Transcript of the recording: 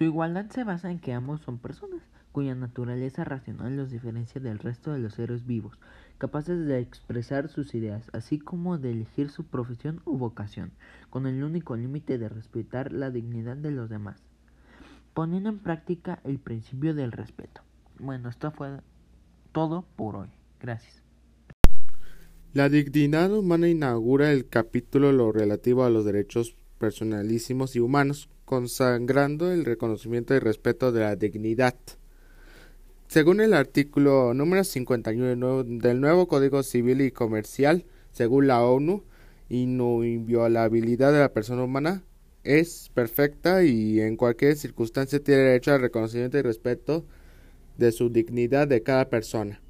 Su igualdad se basa en que ambos son personas, cuya naturaleza racional los diferencia del resto de los seres vivos, capaces de expresar sus ideas, así como de elegir su profesión u vocación, con el único límite de respetar la dignidad de los demás, poniendo en práctica el principio del respeto. Bueno, esto fue todo por hoy. Gracias. La dignidad humana inaugura el capítulo lo relativo a los derechos personalísimos y humanos, consagrando el reconocimiento y respeto de la dignidad. Según el artículo número 51 del nuevo Código Civil y Comercial, según la ONU, inviolabilidad de la persona humana es perfecta y en cualquier circunstancia tiene derecho al reconocimiento y respeto de su dignidad de cada persona.